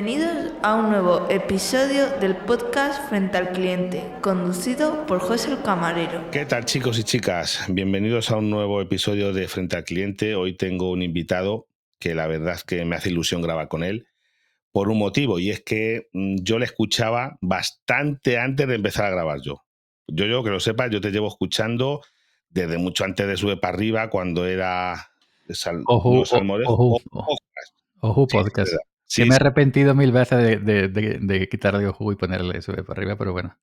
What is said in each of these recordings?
Bienvenidos a un nuevo episodio del podcast Frente al Cliente, conducido por José el Camarero. ¿Qué tal chicos y chicas? Bienvenidos a un nuevo episodio de Frente al Cliente. Hoy tengo un invitado que la verdad es que me hace ilusión grabar con él por un motivo y es que mm, yo le escuchaba bastante antes de empezar a grabar yo. Yo, yo que lo sepas, yo te llevo escuchando desde mucho antes de Sube para arriba, cuando era Sal, Ojo, ojo, ojo, podcast. Sí, me he arrepentido mil veces de, de, de, de quitarle ojo y ponerle sube para arriba, pero bueno.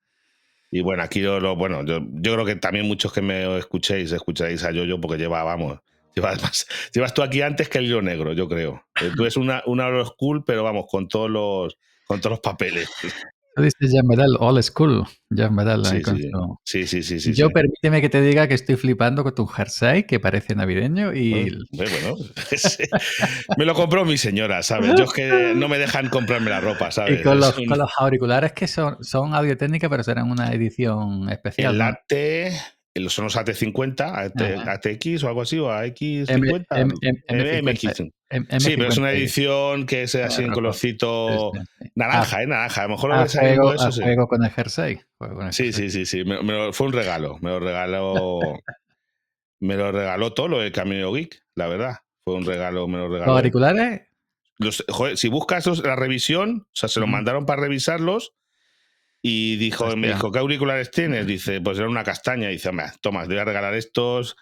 Y bueno, aquí yo lo, bueno, yo, yo, creo que también muchos que me escuchéis, escucháis a Yoyo porque lleva, vamos, llevas, más, llevas tú aquí antes que el hilo negro, yo creo. Eh, tú eres una, una old school, pero vamos, con todos los, con todos los papeles. Tú dices ya Medal All School, ya Medal. Sí, sí, sí, sí, sí, sí, Yo permíteme que te diga que estoy flipando con tu jersey, que parece navideño y... Bueno, me lo compró mi señora, ¿sabes? Yo es que no me dejan comprarme la ropa, ¿sabes? Y con los, con los auriculares que son, son audio técnica, pero serán una edición especial. El latte son los AT50, AT, ATX o algo así, o AX50. M, M, M, MX. Sí, pero es una edición que es así en colorcito naranja, ¿eh? Naranja. A lo mejor lo ves ahí. Eso, sí. juego con el jersey. Con el sí, jersey. sí, sí, sí. Me, me, fue un regalo. Me lo regaló. me lo regaló todo lo de Camino Geek, la verdad. Fue un regalo, me lo regaló. ¿Los auriculares? Los, joder, si buscas la revisión, o sea, se los mandaron para revisarlos y dijo, Hostia. me dijo, ¿qué auriculares tienes? Dice, pues era una castaña. Y dice, toma, te voy a regalar estos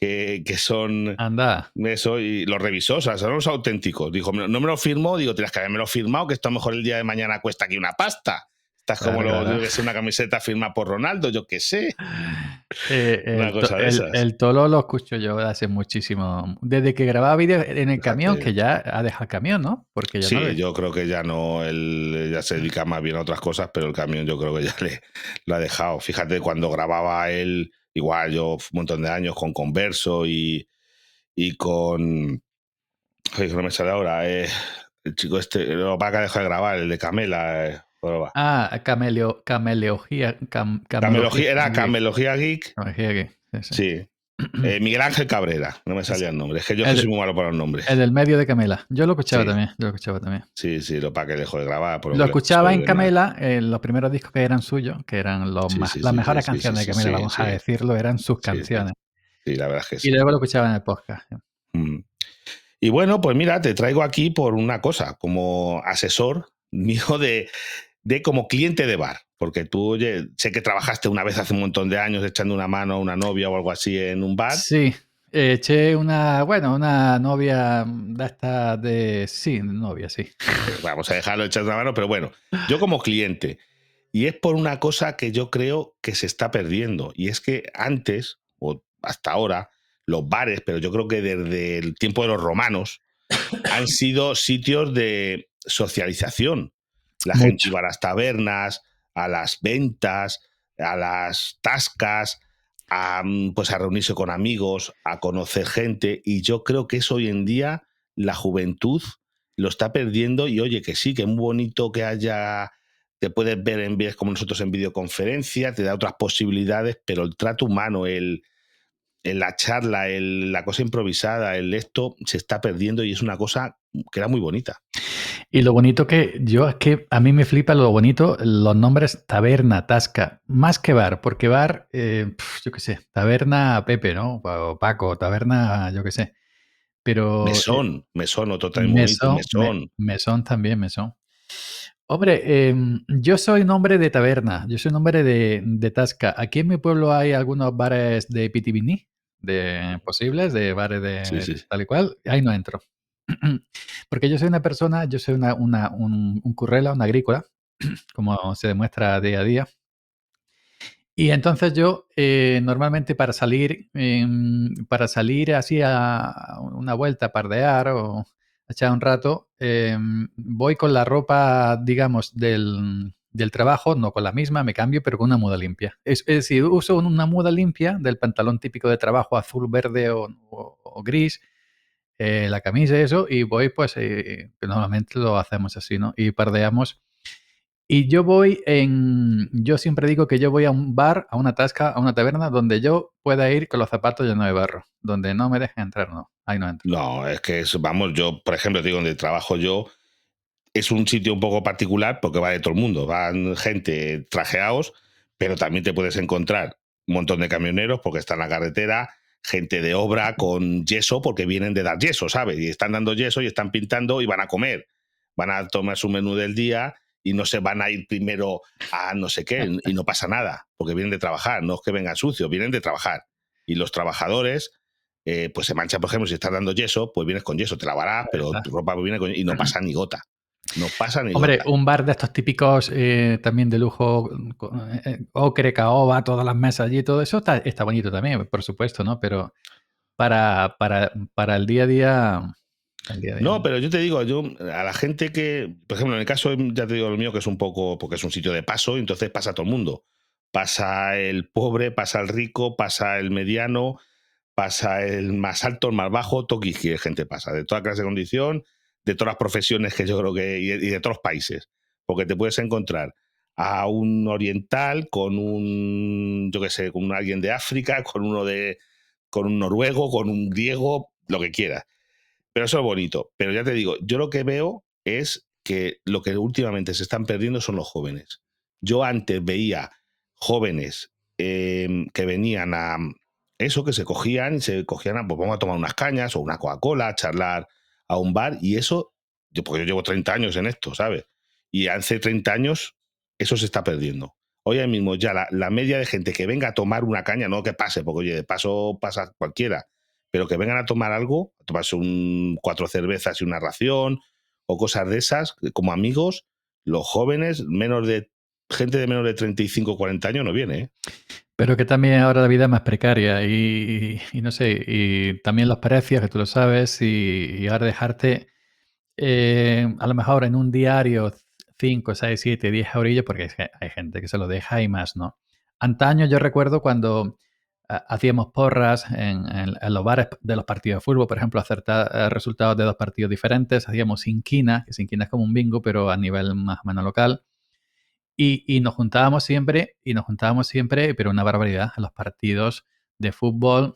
que, que, son Anda. eso y los revisó, o sea, son los auténticos. Dijo, no me lo firmó, digo, tienes que haberme lo firmado, que esto a lo mejor el día de mañana cuesta aquí una pasta. Estás como claro, lo, claro. una camiseta firmada por Ronaldo, yo qué sé. Eh, una el, cosa de el, esas. el, Tolo lo escucho yo hace muchísimo. Desde que grababa vídeos en el camión, que ya ha dejado el camión, ¿no? Porque ya sí, no yo creo que ya no, él ya se dedica más bien a otras cosas, pero el camión yo creo que ya le lo ha dejado. Fíjate, cuando grababa él, igual yo un montón de años con Converso y, y con. Oye, no me sale ahora. Eh, el chico este, lo va a dejar de grabar, el de Camela. Eh, Ah, cameleo, cameleogía, cam, camelogía. Era Camelogía Geek. Camelogía Geek. Sí. sí. Eh, Miguel Ángel Cabrera, no me salía el nombre. Es que yo el, soy muy malo para los nombres. El del medio de Camela. Yo lo escuchaba sí. también. Yo lo escuchaba también. Sí, sí, lo para que dejó de grabar. lo escuchaba en Camela, eh, los primeros discos que eran suyos, que eran los sí, más, las mejores canciones de Camela, vamos a decirlo, eran sus canciones. Sí, la verdad es que sí. Y luego lo escuchaba en el podcast. Mm. Y bueno, pues mira, te traigo aquí por una cosa, como asesor mío de, de como cliente de bar. Porque tú, oye, sé que trabajaste una vez hace un montón de años echando una mano a una novia o algo así en un bar. Sí, eché una, bueno, una novia de esta de, sí, novia, sí. Vamos a dejarlo echar una mano, pero bueno, yo como cliente, y es por una cosa que yo creo que se está perdiendo, y es que antes, o hasta ahora, los bares, pero yo creo que desde el tiempo de los romanos, han sido sitios de socialización. La Mucho. gente iba a las tabernas, a las ventas, a las tascas, a, pues a reunirse con amigos, a conocer gente. Y yo creo que eso hoy en día la juventud lo está perdiendo. Y oye, que sí, que es muy bonito que haya, te puedes ver en como nosotros en videoconferencia, te da otras posibilidades, pero el trato humano, el, el la charla, el, la cosa improvisada, el esto se está perdiendo y es una cosa que era muy bonita. Y lo bonito que yo es que a mí me flipa lo bonito, los nombres taberna, tasca, más que bar, porque bar, eh, yo qué sé, taberna Pepe, ¿no? O Paco, taberna, yo qué sé. Pero. Mesón, eh, mesón, otro también mesón, bonito, mesón. Me, mesón también, mesón. Hombre, eh, yo soy un hombre de taberna, yo soy un hombre de, de, tasca. Aquí en mi pueblo hay algunos bares de pitivini, de posibles, de bares de sí, sí. tal y cual. Ahí no entro. Porque yo soy una persona, yo soy una, una, un, un, currela, una agrícola, como se demuestra día a día. Y entonces yo eh, normalmente para salir, eh, para salir así a una vuelta, a pardear o echar un rato, eh, voy con la ropa, digamos, del, del, trabajo, no con la misma, me cambio, pero con una muda limpia. Es, decir, uso una muda limpia del pantalón típico de trabajo azul, verde o, o gris, eh, la camisa y eso, y voy, pues, eh, normalmente lo hacemos así, ¿no? Y pardeamos. Y yo voy en. Yo siempre digo que yo voy a un bar, a una tasca, a una taberna, donde yo pueda ir con los zapatos llenos de barro. Donde no me dejen entrar, no. Ahí no entro. No, es que, eso, vamos, yo, por ejemplo, digo, donde trabajo yo, es un sitio un poco particular porque va de todo el mundo. Van gente trajeados, pero también te puedes encontrar un montón de camioneros porque está en la carretera, gente de obra con yeso porque vienen de dar yeso, ¿sabes? Y están dando yeso y están pintando y van a comer. Van a tomar su menú del día y no se van a ir primero a no sé qué y no pasa nada porque vienen de trabajar, no es que vengan sucios, vienen de trabajar. Y los trabajadores eh, pues se mancha, por ejemplo, si estás dando yeso, pues vienes con yeso, te lavarás, pero tu ropa viene con y no pasa ni gota. No pasa ni Hombre, un bar de estos típicos eh, también de lujo, eh, ocre, caoba, todas las mesas allí, todo eso está, está, bonito también, por supuesto, ¿no? Pero para, para, para el día a día, No, pero yo te digo, yo a la gente que, por ejemplo, en el caso, ya te digo lo mío, que es un poco, porque es un sitio de paso, entonces pasa todo el mundo. Pasa el pobre, pasa el rico, pasa el mediano, pasa el más alto, el más bajo, toki gente pasa, de toda clase de condición, de todas las profesiones que yo creo que, y de todos los países, porque te puedes encontrar a un oriental con un, yo qué sé, con alguien de África, con uno de, con un noruego, con un griego, lo que quieras. Pero eso es bonito. Pero ya te digo, yo lo que veo es que lo que últimamente se están perdiendo son los jóvenes. Yo antes veía jóvenes em, que venían a, eso que se cogían y se cogían, a, pues vamos a tomar unas cañas o una Coca-Cola, a charlar a un bar y eso, yo, porque yo llevo 30 años en esto, ¿sabes? Y hace 30 años eso se está perdiendo. Hoy mismo ya la, media de gente que venga a tomar una caña, no que pase, porque oye, de paso pasa cualquiera, pero que vengan a tomar algo, a tomarse un, cuatro cervezas y una ración o cosas de esas, como amigos, los jóvenes, menos de gente de menos de 35 o 40 años no viene. ¿eh? Pero que también ahora la vida es más precaria y, no sé, y también los precios, que tú lo sabes, y, ahora dejarte eh, a lo mejor en un diario 5, 6, 7, 10 eurillos, porque hay gente que se lo deja y más, ¿no? Antaño yo recuerdo cuando ah, hacíamos porras en, los bares de los partidos de fútbol, por ejemplo, acertar eh, resultados de dos partidos diferentes, hacíamos inquina, que inquina es como un bingo, pero a nivel más o menos local. Y, nos juntábamos siempre, y nos juntábamos siempre, pero una barbaridad, a los partidos de fútbol.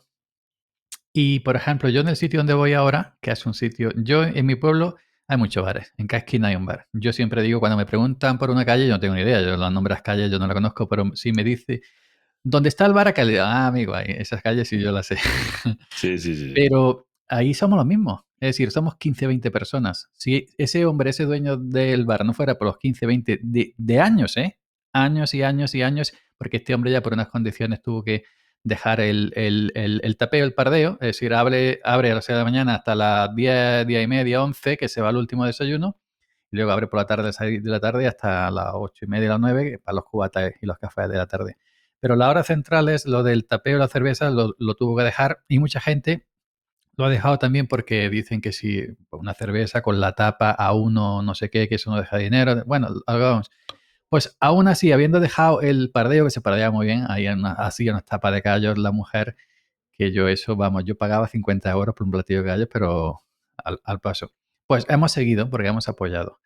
Y, por ejemplo, yo en el sitio donde voy ahora, que es un sitio, yo en mi pueblo hay muchos bares, en cada esquina hay un bar. Yo siempre digo, cuando me preguntan por una calle, yo no tengo ni idea, yo las nombres calles, yo no la conozco, pero si me dice, ¿dónde está el bar acá? ah, amigo, ahí, esas calles sí yo las sé. Sí, sí, sí. Pero ahí somos los mismos. Es decir, somos 15, 20 personas. Si ese hombre, ese dueño del bar no fuera por los 15, 20 de, años, ¿eh? Años y años y años, porque este hombre ya por unas condiciones tuvo que dejar el, tapeo, el pardeo, es decir, abre, abre a las 6 de la mañana hasta las 10, 10 y media, 11, que se va al último desayuno, y luego abre por la tarde, 6 de la tarde hasta las 8 y media, las 9, para los cubatas y los cafés de la tarde. Pero la hora central es lo del tapeo la cerveza, lo tuvo que dejar, y mucha gente lo ha dejado también porque dicen que si una cerveza con la tapa a uno no sé qué, que eso no deja dinero. Bueno, vamos. Pues aún así, habiendo dejado el pardeo, que se pardea muy bien, ahí una, así unas tapas de callos la mujer, que yo eso, vamos, yo pagaba 50 euros por un platillo de gallos, pero al, al, paso. Pues hemos seguido porque hemos apoyado.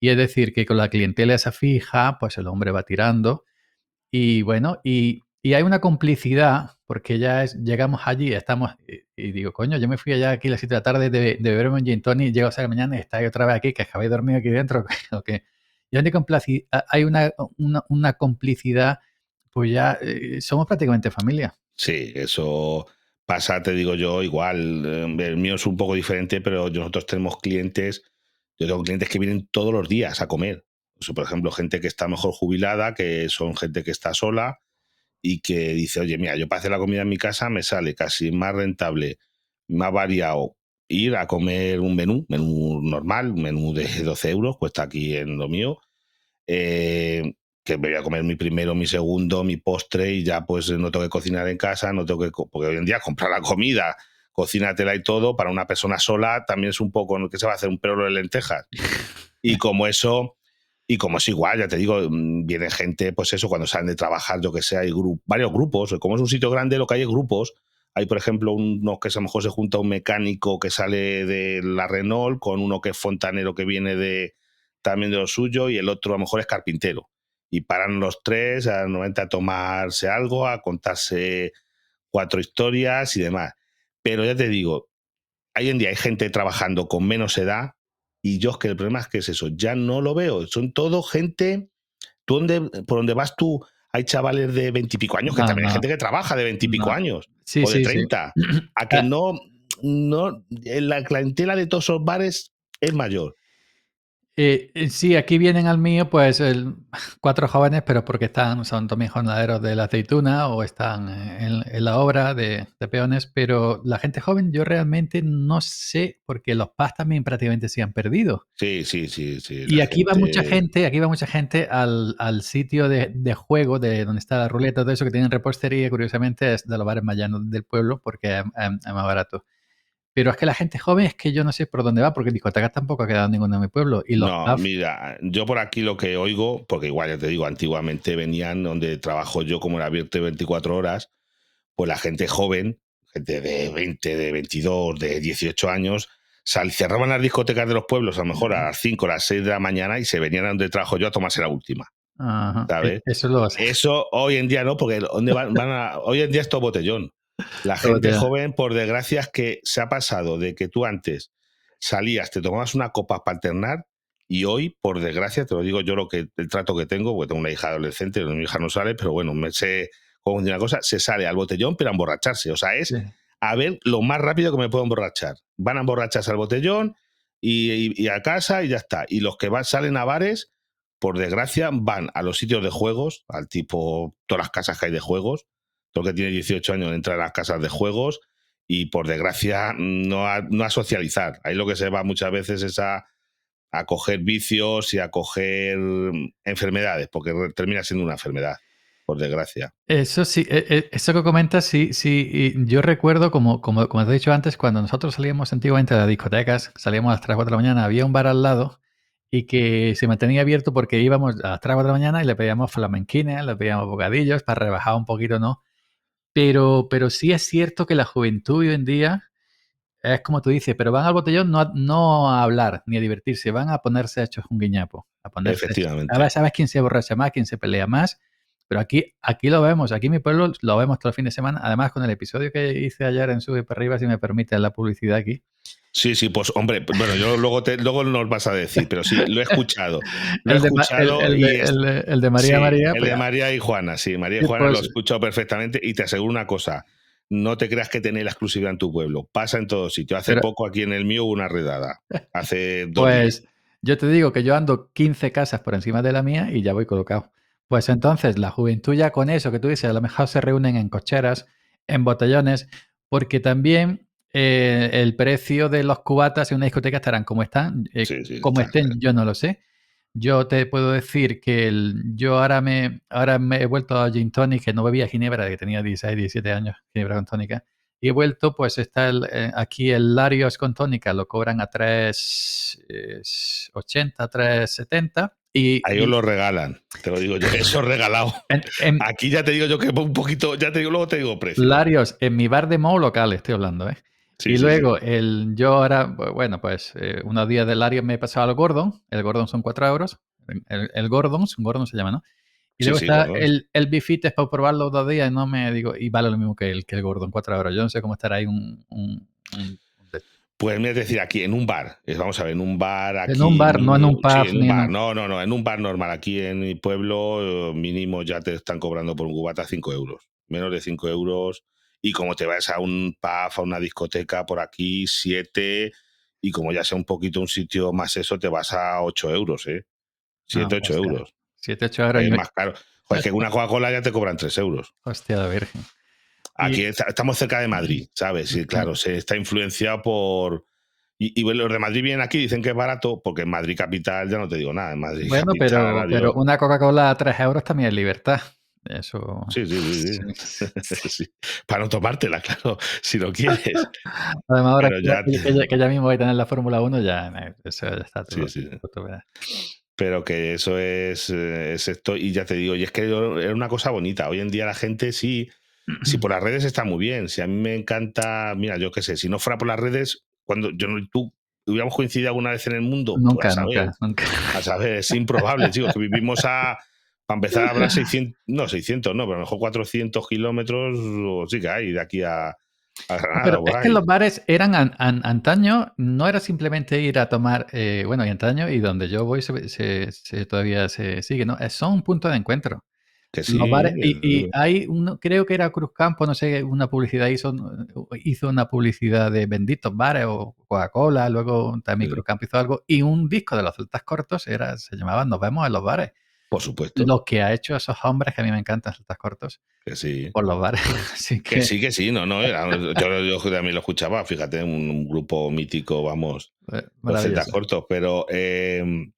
Y es decir, que con la clientela esa fija, pues el hombre va tirando. Y bueno, y y hay una complicidad, porque ya es, llegamos allí, estamos, y, digo, coño, yo me fui allá aquí a las 7 de la tarde de, de beberme un gin tonic, llego a ser mañana y estáis otra vez aquí, que habéis dormido aquí dentro, Y hay una, una, complicidad, pues ya eh, somos prácticamente familia. Sí, eso pasa, te digo yo, igual, eh, el mío es un poco diferente, pero nosotros tenemos clientes, yo tengo clientes que vienen todos los días a comer. por ejemplo, gente que está mejor jubilada, que son gente que está sola, y que dice, oye, mira, yo para hacer la comida en mi casa me sale casi más rentable, más variado ir a comer un menú, menú normal, un menú de 12 euros, cuesta aquí en lo mío, eh, que me voy a comer mi primero, mi segundo, mi postre y ya pues no tengo que cocinar en casa, no tengo que, porque hoy en día comprar la comida, cocínatela y todo, para una persona sola también es un poco, que se va a hacer un perro de lentejas? Y como eso, y como es igual, ya te digo, mm, viene gente, pues eso, cuando salen de trabajar, yo que sé, hay varios grupos. Como es un sitio grande, lo que hay es grupos. Hay, por ejemplo, uno que a lo mejor se junta un mecánico que sale de la Renault con uno que es fontanero que viene de también de lo suyo y el otro a lo mejor es carpintero. Y paran los tres a, a tomarse algo, a contarse cuatro historias y demás. Pero ya te digo, hoy en día hay gente trabajando con menos edad Y yo es que el problema es que es eso, ya no lo veo. Son todo gente. Tú donde, por donde vas tú, hay chavales de veintipico años, que No, también hay gente que trabaja de veintipico años, Sí, o de sí, sí. 30. A que Ah. no, no. La clientela de todos esos bares es mayor. Eh, eh, sí, aquí vienen al mío, pues el- cuatro jóvenes, pero porque están, son también jornaleros de la aceituna o están eh, en, en la obra de, de peones, pero la gente joven yo realmente no sé, porque los PAS también prácticamente se han perdido. Sí, sí, sí. sí Y aquí va mucha gente- aquí va mucha gente al, al sitio de, de juego, de donde está la ruleta, todo eso que tienen repostería, curiosamente es de los bares más llanos del pueblo, porque es, es- es más barato. Pero es que la gente joven es que yo no sé por dónde va, porque discotecas tampoco ha quedado ninguna en mi pueblo. Y los No, pubs- mira, yo por aquí lo que oigo, porque igual ya te digo, antiguamente venían donde trabajo yo, como era abierto de 24 horas, pues la gente joven, gente de 20, de 22, de 18 años, sal, cerraban las discotecas de los pueblos a lo mejor a las 5, a las 6 de la mañana y se venían a donde trabajo yo a tomarse la última. Ajá, ¿sabes? e- Eso lo. Eso hoy en día no, porque ¿dónde van, van a- hoy en día es todo botellón. La gente joven, por desgracia, es que se ha pasado de que tú antes salías, te tomabas una copa para alternar y hoy, por desgracia, te lo digo yo lo que el trato que tengo, porque tengo una hija adolescente, mi hija no sale, pero bueno, me sé cómo funciona la cosa, se sale al botellón pero a emborracharse. O sea, es Sí. a ver lo más rápido que me puedo emborrachar. Van a emborracharse al botellón y, y- y a casa y ya está. Y los que van, salen a bares, por desgracia, van a los sitios de juegos, al tipo, todas las casas que hay de juegos. El que tiene 18 años entra a las casas de juegos y por desgracia no a, no a socializar. Ahí lo que se va muchas veces es a, a coger vicios y a coger enfermedades, porque termina siendo una enfermedad, por desgracia. Eso sí, e- e- eso que comentas, sí, sí. yo recuerdo, como, como, como te he dicho antes, cuando nosotros salíamos antiguamente de las discotecas, salíamos a las 3 4 de la mañana, había un bar al lado y que se mantenía abierto porque íbamos a las 3 4 de la mañana y le pedíamos flamenquines, le pedíamos bocadillos para rebajar un poquito, ¿no? Pero, pero sí es cierto que la juventud hoy en día es como tú dices, pero van al botellón no a, no a hablar ni a divertirse, van a ponerse hechos un guiñapo. A ponerse. Efectivamente. A ver, sabes quién se borracha más, quién se pelea más. Pero aquí, aquí lo vemos, aquí en mi pueblo lo vemos todo el fin de semana. Además, con el episodio que hice ayer en Sube para arriba, si me permite la publicidad aquí. Sí, sí, pues hombre, bueno, yo luego, te, luego nos vas a decir, pero sí, lo he escuchado. Lo he de, el, escuchado el de, es- el de- el de María sí, María. El pues, de María y Juana, sí, María y Juana pues- lo he escuchado perfectamente y te aseguro una cosa. No te creas que tenés la exclusividad en tu pueblo. Pasa en todos sitios. Hace Pero- poco aquí en el mío hubo una redada. Hace dos días. Pues yo te digo que yo ando 15 casas por encima de la mía y ya voy colocado. Pues entonces la juventud ya con eso que tú dices, a lo mejor se reúnen en cocheras, en botellones, porque también eh, el precio de los cubatas en una discoteca estarán como están. Eh, Sí, sí, como estén, yo no lo sé. Yo te puedo decir que el- yo ahora me, ahora me he vuelto a Gin Tonic, que no bebía ginebra, que tenía 16, 17 años, ginebra con tónica. Y he vuelto, pues está el, eh, aquí el Larios con tónica, lo cobran a 3,80, 3,70. Y, Ahí os lo regalan. Te lo digo yo. Eso es regalado. en, en Aquí ya te digo yo que un poquito, ya te digo, luego te digo precio. Larios, en mi bar de Mo local estoy hablando, ¿eh? Sí, y sí, luego, el, yo ahora, bu- bueno, pues eh, unos días del Larios me he pasado al Gordon. El Gordon son 4 euros. El, el Gordon, un Gordon se llama, ¿no? Y luego está el, el Bifit, es para probarlo dos días y no me digo, y vale lo mismo que el, que el Gordon, 4 euros. Yo no sé cómo estará ahí un... un- un- Pues me es decir, aquí en un bar, vamos a ver, en un bar aquí. En un bar, no en un pub, sí, en un bar. No, no, no, en un bar normal. Aquí en mi pueblo, eh, mínimo ya te están cobrando por un cubata 5 euros. Menos de 5 euros. Y como te vas a un pub, a una discoteca por aquí, 7. Y como ya sea un poquito un sitio más eso, te vas a 8 euros, ¿eh? 7, Ah, 8 hostia. euros. 7, 8 euros. y Es me- más caro. Joder, es que una Coca-Cola ya te cobran 3 euros. Hostia, la virgen. Aquí Y- está- estamos cerca de Madrid, ¿sabes? Sí, claro, se está influenciado por. Y, y los de Madrid vienen aquí y dicen que es barato, porque en Madrid capital ya no te digo nada. En Madrid Bueno, capital, pero, pero una Coca-Cola a 3 euros también es libertad. Eso. Sí, sí, sí, sí. Sí. Para no tomártela, claro, si lo quieres. Además, ahora que, ya- que- que ya, que ya mismo voy a tener la Fórmula 1, ya, eh, eso ya está todo. Sí. Pero que eso es, eh, es esto. Y ya te digo, y es que era una cosa bonita. Hoy en día la gente sí. Si por las redes está muy bien. Si a mí me encanta. Mira, yo qué sé, si no fuera por las redes, cuando yo no- tú hubiéramos coincidido alguna vez en el mundo, Nunca, pues a saber. nunca, nunca. A saber, es improbable, chicos, que vivimos a. Para empezar, habrá 600, no 600, no, pero a lo mejor 400 kilómetros, o sí que hay, de aquí a, Pero es que los bares eran an- an- antaño, no era simplemente ir a tomar, eh, bueno, y antaño, y donde yo voy se, se- se- todavía se sigue, ¿no? Eh, Son un punto de encuentro. Que sí, Los bares, y, y hay uno, creo que era Cruzcampo, no sé, una publicidad hizo, hizo una publicidad de benditos bares o Coca-Cola, luego también Sí. Cruzcampo hizo algo, y un disco de los celtas cortos era, se llamaba Nos vemos en los bares. por supuesto. Lo que ha hecho esos hombres que a mí me encantan celtas cortos Que sí. por los bares. Así que, Que sí, que sí, no, no. era- yo, yo también lo escuchaba, fíjate, un, un grupo mítico, vamos, eh, los celtas cortos, pero eh,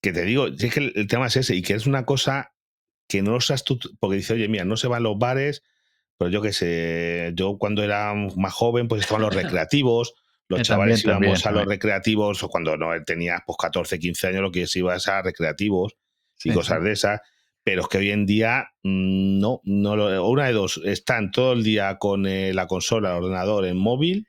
que te digo, si es que el, el tema es ese, y que es una cosa que no lo sabes tú, porque dice, oye, mira, no se van los bares, pero yo qué sé, yo cuando era más joven, pues estaban los recreativos, los Eh, chavales también, íbamos también, a los recreativos, o cuando no tenías pues 14, 15 años, lo que es, ibas a recreativos y Sí, cosas sí. de esas. Pero es que hoy en día mm, no, no lo, una de dos, están todo el día con eh, la consola, el ordenador, en móvil,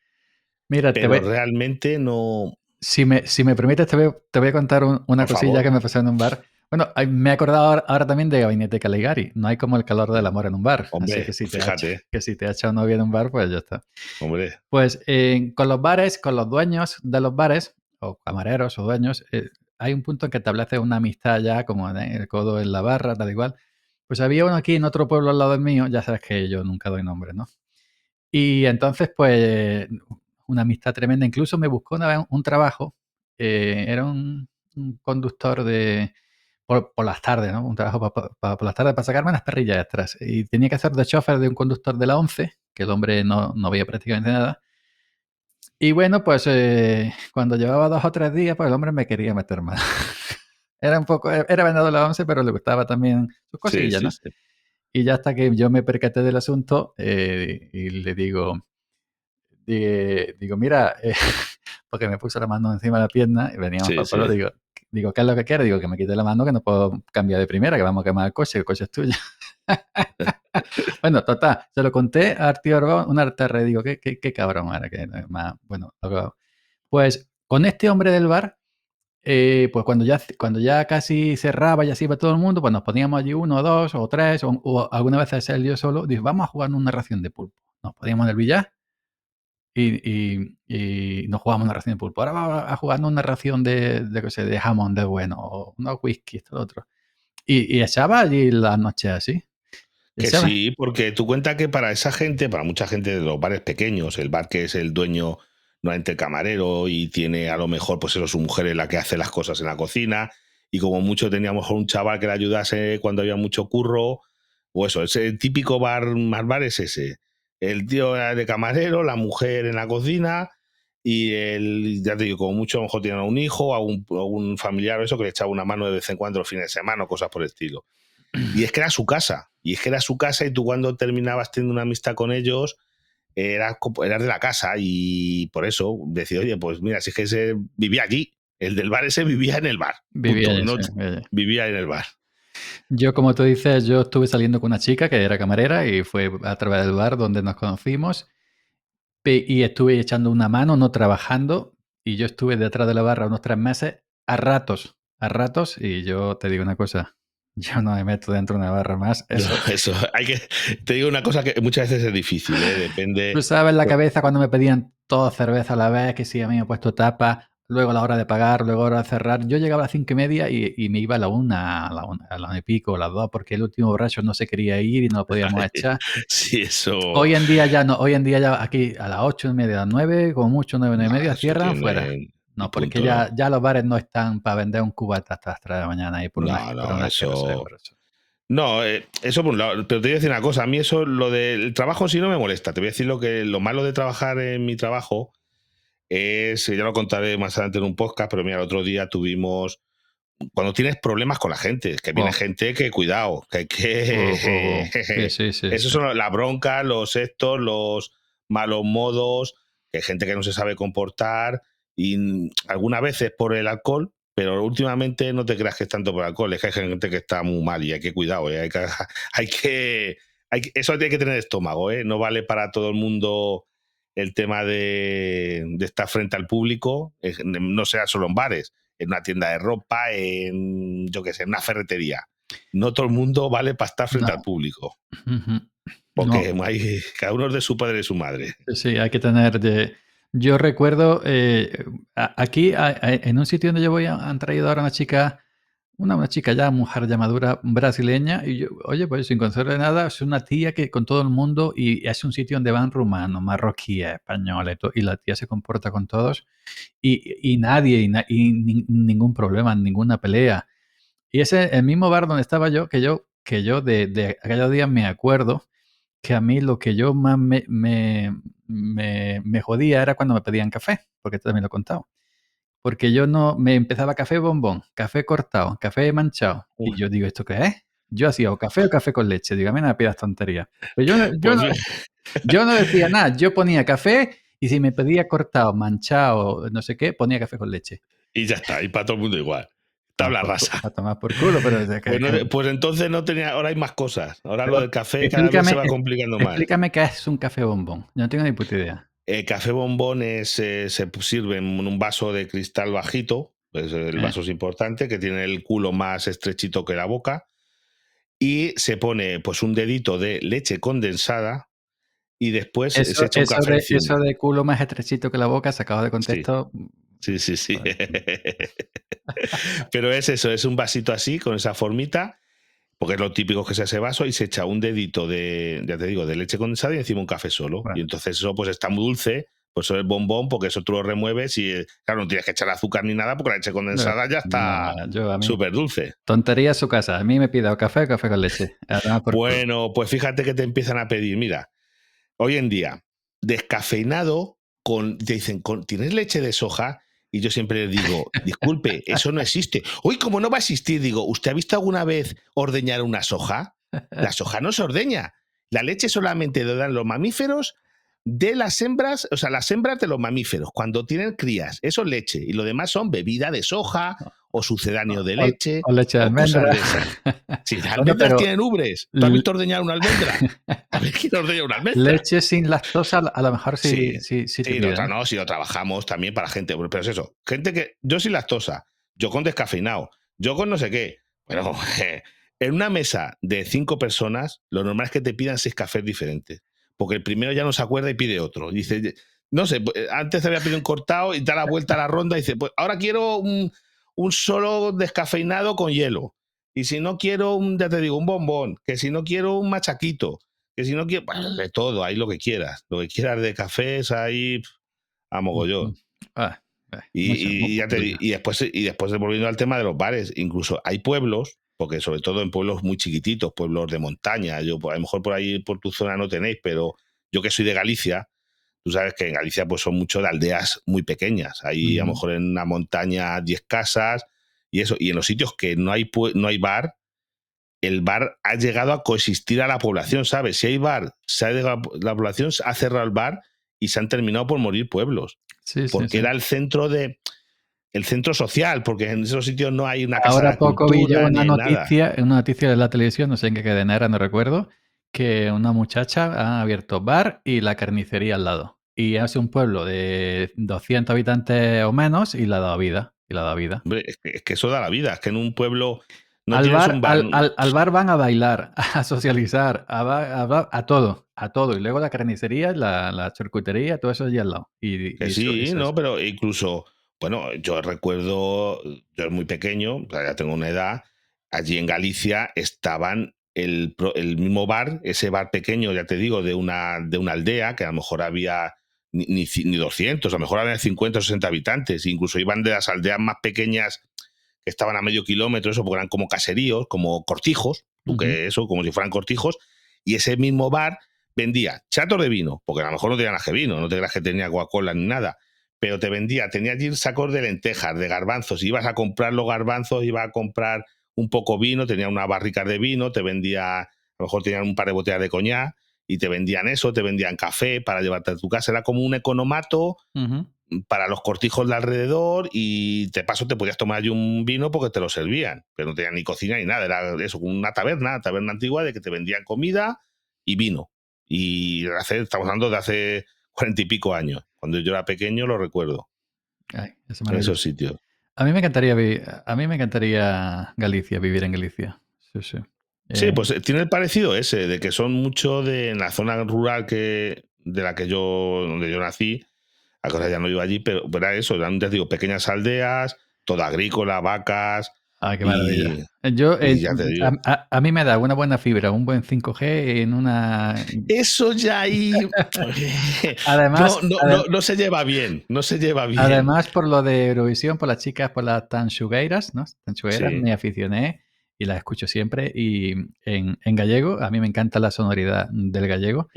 Mira, te pero voy- realmente no. si, me, si me permites, te voy, te voy a contar un- una Por cosilla favor. que me pasó en un bar. Bueno, me he acordado ahora, ahora también de Gabinete Caligari. No hay como el calor del amor en un bar. Hombre, Así que si, te ha fíjate. hecho- que si te ha echado novia en un bar, pues ya está. Hombre, Pues eh, con los bares, con los dueños de los bares, o camareros o dueños, eh, hay un punto en que establece una amistad ya, como en el codo en la barra, tal igual. Pues había uno aquí en otro pueblo al lado del mío, ya sabes que yo nunca doy nombre, ¿no? Y entonces, pues, una amistad tremenda. Incluso me buscó una vez un trabajo, eh, era un, un conductor de... Por, por las tardes, ¿no? Un trabajo pa- pa- las tardes para sacarme unas perrillas extras. Y tenía que hacer de chofer de un conductor de la 11, que el hombre no, no veía prácticamente nada. Y bueno, pues eh, cuando llevaba dos o tres días, pues el hombre me quería meter más. era un poco, era vendedor de la 11, pero le gustaba también sus cosillas, sí, ¿no? sí. Y ya hasta que yo me percaté del asunto eh, y le digo, di- digo, mira, eh, porque me puso la mano encima de la pierna y veníamos Sí, sí. digo, digo, ¿qué es lo que quieres? Digo, que me quite la mano, que no puedo cambiar de primera, que vamos a quemar el coche, el coche es tuyo. bueno, total, se lo conté a Orbón, un arterre, digo, qué, qué, qué cabrón era, que más, bueno, pues con este hombre del bar, eh, pues cuando ya, cuando ya casi cerraba y así iba todo el mundo, pues nos poníamos allí uno, dos o tres, o, o alguna vez él yo solo, dice, vamos a jugar una ración de pulpo. Nos poníamos en el billar y, y, y nos jugábamos una ración de pulpo. Ahora vamos a jugar una ración de, de, qué sé, de jamón de bueno, o unos whisky, esto, lo otro. Y, y echaba allí las noches así. Que Echaba. sí, porque tú cuenta que para esa gente, para mucha gente de los bares pequeños, el bar que es el dueño, normalmente el camarero, y tiene a lo mejor, pues eso, su mujer es la que hace las cosas en la cocina, y como mucho teníamos un chaval que le ayudase cuando había mucho curro, o eso, ese típico bar, más bar es ese. El tío era de camarero, la mujer en la cocina, y el, ya te digo, como mucho a lo mejor tiene un hijo, o un, familiar o eso que le echaba una mano de vez en cuando los fines de semana o cosas por el estilo. Y es que era su casa. Y es que era su casa y tú cuando terminabas teniendo una amistad con ellos, eras, eras de la casa y por eso decía, oye, pues mira, si es que ese vivía allí. El del bar ese vivía en el bar. No- vivía en el bar. Yo, como tú dices, yo estuve saliendo con una chica que era camarera y fue a través del bar donde nos conocimos y estuve echando una mano, no trabajando, y yo estuve detrás de la barra unos tres meses, a ratos, a ratos, y yo te digo una cosa, yo no me meto dentro de una barra más. Eso, Eso, hay que. Te digo una cosa que muchas veces es difícil, ¿eh? depende. Tú sabes la Pero- cabeza cuando me pedían toda cerveza a la vez, que si a mí me he puesto tapa, luego a la hora de pagar, luego a la hora de cerrar. Yo llegaba a las cinco y media y, y me iba a la una, a la una, a la una y pico, a las dos, porque el último borracho no se quería ir y no lo podíamos echar. Sí, eso. Hoy en día ya no, hoy en día ya aquí a las ocho y media, a las nueve, como mucho, nueve, nueve y Ah, media, cierran fuera. No, porque punto, ya, ya los bares no están para vender un cubata hasta las 3 de la mañana y por una, No, por una eso-. No, eh, eso por un lado. Pero te voy a decir una cosa. A mí eso, lo del trabajo sí no me molesta. Te voy a decir lo que lo malo de trabajar en mi trabajo es, ya lo contaré más adelante en un podcast, pero mira, el otro día tuvimos, cuando tienes problemas con la gente, que viene Oh. gente que cuidado, que hay que... Oh, oh, oh. Sí, sí, sí. son la bronca, los estos, los malos modos, que hay gente que no se sabe comportar y algunas veces por el alcohol, pero últimamente no te creas que es tanto por el alcohol, es que hay gente que está muy mal y hay que cuidado, ¿eh? hay que, hay que, hay eso tiene que tener estómago, ¿eh? no vale para todo el mundo el tema de, de estar frente al público, no sea solo en bares, en una tienda de ropa, en yo qué sé, en una ferretería. No todo el mundo vale para estar frente No. al público. Porque hay, cada uno es de su padre y de su madre. Sí, hay que tener de... Yo recuerdo, eh, aquí en un sitio donde yo voy han traído ahora una chica una, una chica ya, mujer llamadura brasileña, y yo, oye, pues sin conocerle nada, es una tía que con todo el mundo, y es un sitio donde van rumanos, marroquíes, españoles, y la tía se comporta con todos, y, nadie, y, ningún problema, ninguna pelea. Y ese, el mismo bar donde estaba yo, que yo, que yo de, de aquellos días me acuerdo que a mí lo que yo más me, me, me, me jodía era cuando me pedían café, porque también lo he contado porque yo no me empezaba café bombón, café cortado, café manchado. Y yo digo, ¿esto qué es? Yo hacía o café o café con leche. Digo, a mí no me pidas tonterías. Pero yo, yo, no, yo no decía nada. Yo ponía café y si me pedía cortado, manchado, no sé qué, ponía café con leche. Y ya está, y para todo el mundo igual. Tabla rasa. Para tomar por culo, pero desde que, pues, pues, entonces no tenía, ahora hay más cosas. Ahora lo del café cada vez se va complicando más. Explícame qué es un café bombón. Yo no tengo ni puta idea. El café bombón eh, se sirve en un vaso de cristal bajito, pues el vaso es importante, que tiene el culo más estrechito que la boca, y se pone pues un dedito de leche condensada y después eso, se echa un café. De, eso de culo más estrechito que la boca, sacado de contexto. Sí, sí, sí. Pero es eso, es un vasito así, con esa formita, porque es lo típico que se hace vaso y se echa un dedito de, ya te digo, de leche condensada y encima un café solo. Y entonces eso pues está muy dulce, pues eso es bombón porque eso tú lo remueves y claro, no tienes que echar azúcar ni nada porque la leche condensada ya está súper dulce. Tontería su casa. A mí me pida café o café con leche. bueno, pues fíjate que te empiezan a pedir. Mira, hoy en día, descafeinado, con, te dicen, con, ¿tienes leche de soja? Y yo siempre le digo, disculpe, eso no existe. Uy, ¿cómo no va a existir? Digo, ¿usted ha visto alguna vez ordeñar una soja? La soja no se ordeña. La leche solamente lo dan los mamíferos de las hembras, o sea, las hembras de los mamíferos, cuando tienen crías, eso es leche. Y lo demás son bebida de soja o sucedáneo de leche. O, leche de almendra. Sí, las almendras tienen ubres. ¿Tú has visto ordeñar una almendra? A ver quién ordeña una almendra. Leche sin lactosa, a lo mejor sí. Sí, sí, sí, no, si lo trabajamos también para gente. Pero es eso, gente que. Yo sin lactosa, yo con descafeinado, yo con no sé qué. Bueno, en una mesa de cinco personas, lo normal es que te pidan seis cafés diferentes porque el primero ya no se acuerda y pide otro. Dice, no sé, pues, antes había pedido un cortado y da la vuelta a la ronda y dice, pues ahora quiero un, solo descafeinado con hielo. Y si no quiero, un, ya te digo, un bombón, que si no quiero un machaquito, que si no quiero, de todo, ahí lo que quieras. Lo que quieras de cafés, ahí a mogollón. Ah, eh, y, y, después, y después volviendo al tema de los bares, incluso hay pueblos porque sobre todo en pueblos muy chiquititos, pueblos de montaña, yo a lo mejor por ahí por tu zona no tenéis, pero yo que soy de Galicia, tú sabes que en Galicia pues son mucho de aldeas muy pequeñas, hay a lo mejor en una montaña 10 casas y eso, y en los sitios que no hay, no hay bar, el bar ha llegado a coexistir a la población, ¿sabes? Si hay bar, se ha la población ha cerrado el bar y se han terminado por morir pueblos. porque era el centro de el centro social, porque en esos sitios no hay una casa Ahora poco vi yo una noticia, una noticia de la televisión, no sé en qué cadena era, no recuerdo, que una muchacha ha abierto bar y la carnicería al lado. Y hace un pueblo de 200 habitantes o menos y la da vida. Y la da vida. es, que, eso da la vida. Es que en un pueblo no al, bar, Al, bar van a bailar, a socializar, a, a, todo, a todo. Y luego la carnicería, la, la charcutería, todo eso allí al lado. Y, sí, no, pero incluso bueno, yo recuerdo, yo era muy pequeño, ya tengo una edad, allí en Galicia estaban el, mismo bar, ese bar pequeño, ya te digo, de una, de una aldea, que a lo mejor había ni, ni, 200, a lo mejor había 50 o 60 habitantes, incluso iban de las aldeas más pequeñas que estaban a medio kilómetro, eso, porque eran como caseríos, como cortijos, que eso, como si fueran cortijos, y ese mismo bar vendía chatos de vino, porque a lo mejor no tenían nada vino, no te creas que tenía Coca-Cola ni nada, pero te vendía, tenía allí sacos de lentejas, de garbanzos, ibas a comprar los garbanzos, ibas a comprar un poco vino, tenía una barrica de vino, te vendía, a lo mejor tenían un par de botellas de coñac y te vendían eso, te vendían café para llevarte a tu casa, era como un economato para los cortijos de alrededor y de paso te podías tomar allí un vino porque te lo servían, pero no tenía ni cocina ni nada, era eso, una taberna, taberna antigua de que te vendían comida y vino. Y hace, estamos hablando de hace cuarenta y pico años. Cuando yo era pequeño lo recuerdo. en esos sitios. A mí me encantaría a mí me encantaría Galicia, vivir en Galicia. Sí, sí. Sí, Eh, pues eh, tiene el parecido ese, de que son mucho de en la zona rural que, de la que yo, donde yo nací, la cosa ya no iba allí, pero era eso, eran, ya digo, pequeñas aldeas, todo agrícola, vacas, ah, qué y maravilla. Yo, y eh, te digo. a, a- a mí me da una buena fibra, un buen 5G en una... eso ya ahí Además, no, no, ade- no, no se lleva bien, no se lleva bien. además por lo de Eurovisión, por las chicas, por las tanchugueiras, ¿no? Tanchugueiras, Sí. me aficioné y las escucho siempre. Y en, en gallego, a mí me encanta la sonoridad del gallego.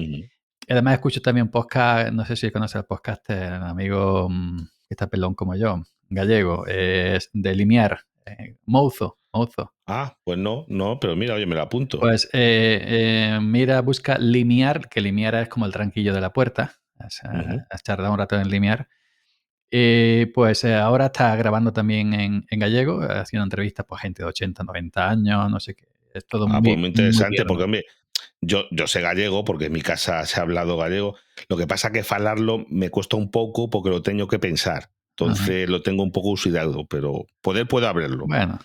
Además escucho también podcast, no sé si conoces el podcast, el amigo mm, que está pelón como yo, gallego, es de Limiar, eh, Mouzo, Mouzo. Ah, pues no, no, pero mira, oye, me lo apunto. Pues eh, eh, mira, busca Limiar, que Limiar es como el tranquillo de la puerta, has, has tardado un rato en Limiar. Eh, pues ahora está grabando también en, en gallego, haciendo entrevistas por gente de 80, 90 años, no sé qué. Es todo Ah, muy, pues muy interesante, porque hombre, yo, yo sé gallego, porque en mi casa se ha hablado gallego. Lo que pasa que falarlo me cuesta un poco porque lo tengo que pensar. Entonces lo tengo un poco oxidado, pero poder puedo hablarlo. Bueno,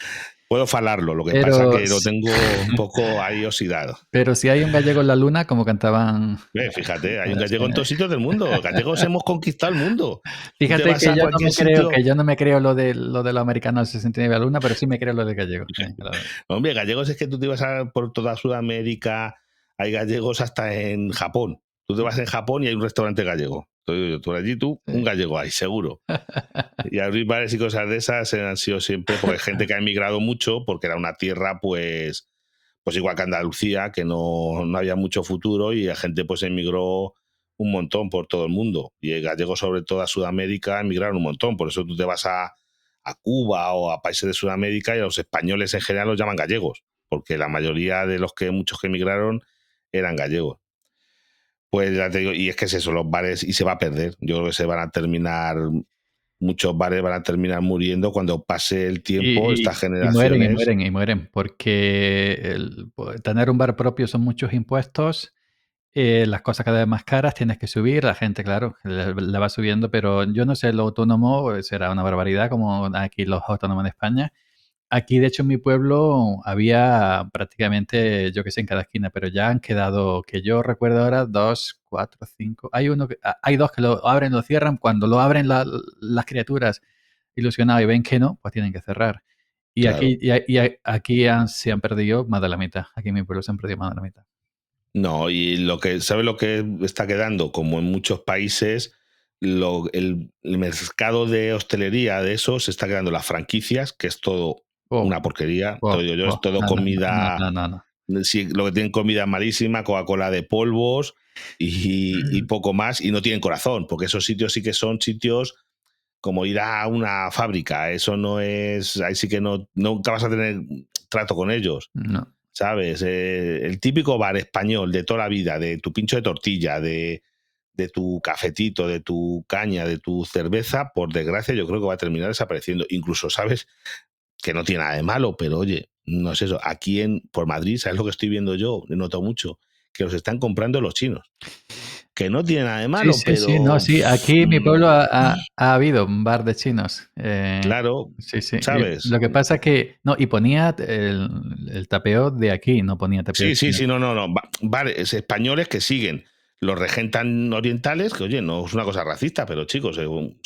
Puedo falarlo, lo que Pero pasa que lo tengo un poco ahí oxidado. pero si hay un gallego en la luna, como cantaban fíjate, hay un gallego en todos sitios del mundo. Gallegos hemos conquistado el mundo. Fíjate que yo, no me creo, que yo no me creo lo de lo de los americanos 69 a luna, pero sí me creo lo de gallego. sí, claro. Hombre, gallegos es que tú te vas a por toda Sudamérica, hay gallegos hasta en Japón. Tú te vas en Japón y hay un restaurante gallego. Tú, tú allí, tú, un gallego hay, seguro. Y abrir bares y cosas de esas han sido siempre, porque hay gente que ha emigrado mucho, porque era una tierra, pues, pues igual que Andalucía, que no, no había mucho futuro y la gente pues emigró un montón por todo el mundo. Y el gallego, sobre todo a Sudamérica, emigraron un montón. Por eso tú te vas a, a Cuba o a países de Sudamérica y a los españoles en general los llaman gallegos, porque la mayoría de los que muchos que emigraron eran gallegos. Pues ya te digo, y es que es eso, los bares, y se va a perder. Yo creo que se van a terminar, muchos bares van a terminar muriendo cuando pase el tiempo, estas y generaciones. mueren, y mueren, y mueren, porque el- pues, tener un bar propio son muchos impuestos, eh, las cosas cada vez más caras, tienes que subir, la gente, claro, le va subiendo, pero yo no sé, lo autónomo eh, será una barbaridad como aquí los autónomos en España. Aquí, de hecho, en mi pueblo había prácticamente, yo que sé, en cada esquina, pero ya han quedado, que yo recuerdo ahora, dos, cuatro, cinco. Hay uno que, ah, hay dos que lo abren, lo cierran. Cuando lo abren la- las criaturas ilusionadas y ven que no, pues tienen que cerrar. Y Claro. aquí, y, aquí han- se han perdido más de la mitad. Aquí en mi pueblo se han perdido más de la mitad. No, y lo que, ¿sabe lo que está quedando? Como en muchos países, lo- el, el mercado de hostelería de eso se está quedando las franquicias, que es todo Oh, una porquería. oh, todo, yo, yo oh, es todo no, comida. No, no, no, no. sí, lo que tienen comida malísima, Coca-Cola de polvos y, y poco más, y no tienen corazón, porque esos sitios sí que son sitios como ir a una fábrica, eso no es, ahí sí que no, nunca vas a tener trato con ellos, No. ¿sabes? Eh, el típico bar español de toda la vida, de tu pincho de tortilla, de, de tu cafetito, de tu caña, de tu cerveza, por desgracia yo creo que va a terminar desapareciendo. Incluso, ¿sabes? Que no tiene nada de malo, pero oye, no es eso. Aquí en, por Madrid, ¿sabes lo que estoy viendo yo? Noto mucho. Que los están comprando los chinos. Que no tiene nada de malo, sí, sí, pero. sí, no, sí. Aquí en mi pueblo ha, ha- Mm, ha habido un bar de chinos. eh, Claro, Sí, sí. ¿sabes? Lo que pasa es que. No, y ponía el, el tapeo de aquí, no ponía tapeo. Sí, sí, chino. sí, no, no, no. Bares españoles que siguen los regentan orientales, que oye, no es una cosa racista, pero chicos, es un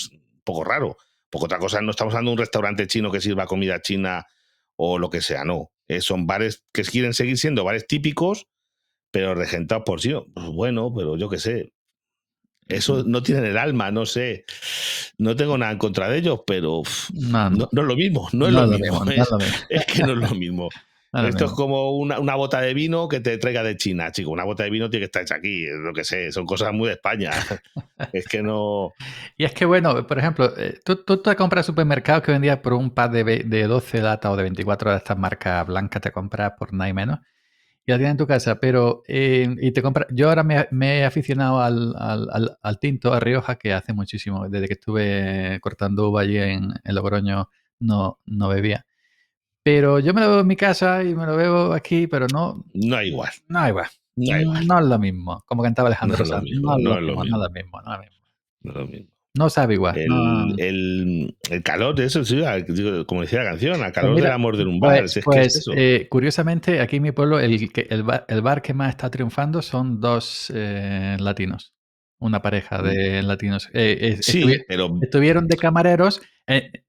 poco raro. Porque otra cosa, no estamos hablando de un restaurante chino que sirva comida china o lo que sea, no. Eh, son bares que quieren seguir siendo bares típicos, pero regentados por chinos. Pues bueno, pero yo qué sé. Eso no tienen el alma, no sé. No tengo nada en contra de ellos, pero No, no. no, no es lo mismo, no es No lo es lo mismo. mismo, no es- es lo mismo. es que no es lo mismo. Lo Esto es como una, una bota de vino que te traiga de China, chico. Una bota de vino tiene que estar hecha aquí, lo que sé. Son cosas muy de España. es que no. Y es que, bueno, por ejemplo, eh, tú, tú te compras supermercados que vendías por un par de, de 12 latas o de 24 de estas marcas blancas, te compras por nada y menos. Y la tienes en tu casa, pero eh, y te compras. Yo ahora me, me he aficionado al, al, al- al tinto, a Rioja, que hace muchísimo. Desde que estuve cortando uva allí en, en Logroño, no, no bebía. Pero yo me lo veo en mi casa y me lo veo aquí, pero no, No igual. no igual. Da igual. No es lo mismo. Como cantaba Alejandro No Sanz. No es no lo es lo mismo, no es lo mismo, no es lo mismo. No. No sabe igual. El, no. el- el calor de eso, sí, como decía la canción, al calor Pues mira, del amor de un bar. Pues, si es que es pues, eso. eh, curiosamente, aquí en mi pueblo, el, el, bar, el bar que más está triunfando son dos eh, latinos. Una pareja de latinos. Eh, Mm. sí, estuvi- pero estuvieron de camareros.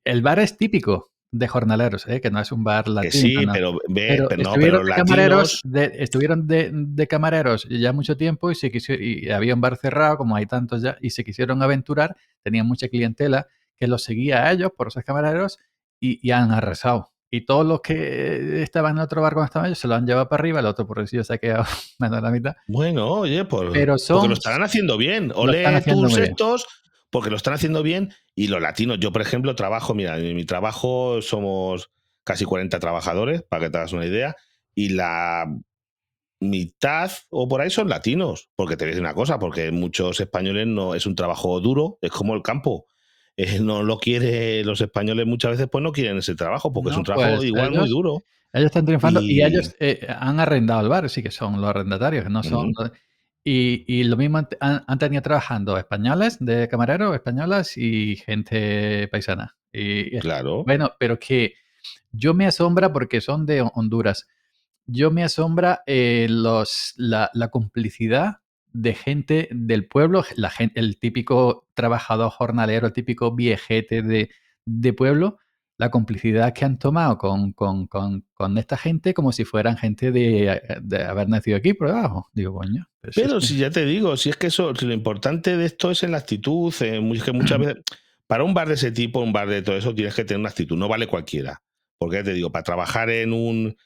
El bar es típico de jornaleros, eh, que no es un bar que latino. sí, no. pero, ve, Pero pero no, estuvieron, pero de camareros, de, estuvieron de, de camareros ya mucho tiempo y, se quisieron, y había un bar cerrado, como hay tantos ya, y se quisieron aventurar, tenían mucha clientela que los seguía a ellos por esos camareros y, y han arrasado. Y todos los que estaban en otro bar cuando estaban ellos se lo han llevado para arriba, el otro por se ha quedado menos la mitad. Bueno, oye, por, Pero porque son- lo estarán haciendo bien. Ole tus estos, porque lo están haciendo bien. Y los latinos, yo por ejemplo trabajo, mira, en mi trabajo somos casi 40 trabajadores, para que te hagas una idea, y la mitad o por ahí son latinos. Porque te voy a decir una cosa, porque muchos españoles no es un trabajo duro, es como el campo. Eh, no lo quiere, los españoles muchas veces pues no quieren ese trabajo, porque es un trabajo pues, igual muy duro. Ellos están triunfando y, Y- ellos eh, han arrendado el bar, sí que son los arrendatarios, no son. Y, y lo mismo han, han- tenido trabajando españoles de camareros, españolas y gente paisana. Y, Claro. Bueno, pero que yo me asombra porque son de Honduras. Yo me asombra eh, los, la, la complicidad de gente del pueblo, la gen- el típico trabajador jornalero, el típico viejete de, de pueblo, la complicidad que han tomado con, con- con- con esta gente como si fueran gente de, de haber nacido aquí por debajo. Digo, coño. pero si Pero es si ya te digo, si es que eso, si lo importante de esto es en la actitud, eh, muy- que muchas veces, para un bar de ese tipo, un bar de todo eso, tienes que tener una actitud, no vale cualquiera. Porque ya te digo, para trabajar en un,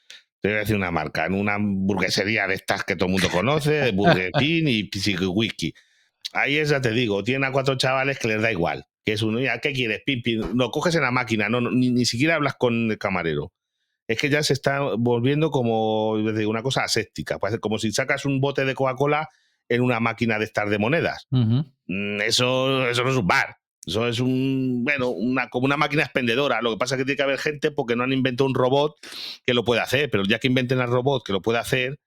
te voy a decir una marca, en una hamburguesería de estas que todo el mundo conoce, Burger King y Whisky. Ahí es, ya te digo, tienen a cuatro chavales que les da igual. Que es uno, ya, ¿qué quieres? Pim, pim. Lo coges en la máquina, no, no, ni, ni siquiera hablas con el camarero. Es que ya se está volviendo como una cosa aséptica. Parece como si sacas un bote de Coca-Cola en una máquina de estar de monedas. Mm, Eso, eso no es un bar. Eso es un, bueno, una, como una máquina expendedora. Lo que pasa es que tiene que haber gente porque no han inventado un robot que lo pueda hacer. Pero ya que inventen el robot que lo pueda hacer,